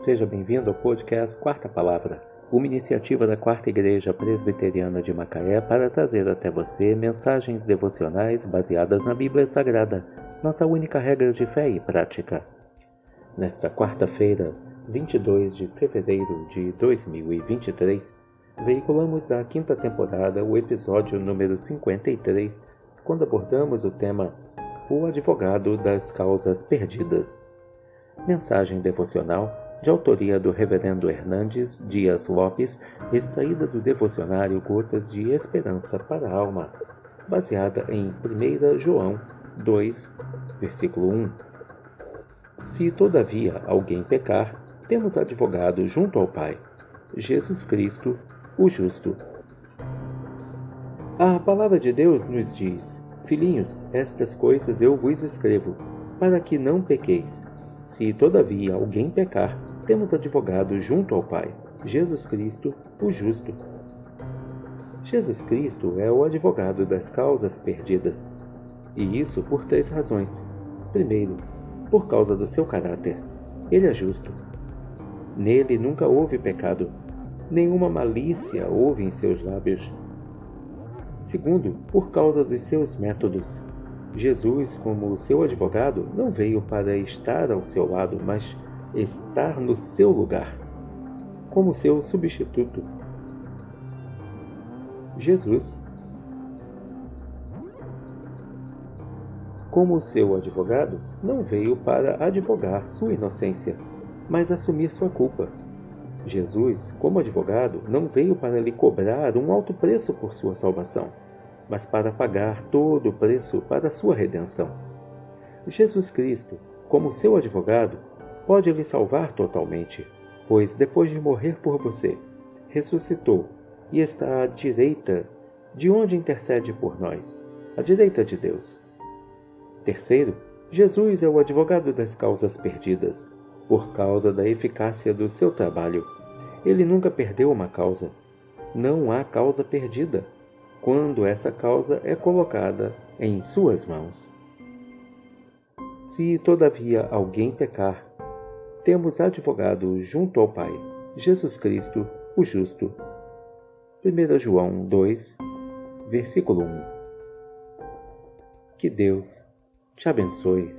Seja bem-vindo ao podcast Quarta Palavra, uma iniciativa da Quarta Igreja Presbiteriana de Macaé para trazer até você mensagens devocionais baseadas na Bíblia Sagrada, nossa única regra de fé e prática. Nesta quarta-feira, 22 de fevereiro de 2023, veiculamos da quinta temporada o episódio número 53, quando abordamos o tema O Advogado das Causas Perdidas. Mensagem devocional de autoria do Reverendo Hernandes Dias Lopes, extraída do devocionário Gotas de Esperança para a Alma, baseada em 1 João 2, versículo 1. Se todavia alguém pecar, temos advogado junto ao Pai, Jesus Cristo, o justo. A palavra de Deus nos diz: Filhinhos, estas coisas eu vos escrevo, para que não pequeis. Se todavia alguém pecar, temos advogado junto ao Pai, Jesus Cristo, o justo. Jesus Cristo é o advogado das causas perdidas, e isso por três razões. Primeiro, por causa do seu caráter. Ele é justo. Nele nunca houve pecado, nenhuma malícia houve em seus lábios. Segundo, por causa dos seus métodos. Jesus, como seu advogado, não veio para estar ao seu lado, mas estar no seu lugar, como seu substituto. Jesus, como seu advogado, não veio para advogar sua inocência, mas assumir sua culpa. Jesus, como advogado, não veio para lhe cobrar um alto preço por sua salvação, mas para pagar todo o preço para sua redenção. Jesus Cristo, como seu advogado, pode lhe salvar totalmente, pois depois de morrer por você, ressuscitou e está à direita de onde intercede por nós, à direita de Deus. Terceiro, Jesus é o advogado das causas perdidas, por causa da eficácia do seu trabalho. Ele nunca perdeu uma causa. Não há causa perdida quando essa causa é colocada em suas mãos. Se todavia alguém pecar, temos advogado junto ao Pai, Jesus Cristo, o justo. 1 João 2, versículo 1. Que Deus te abençoe.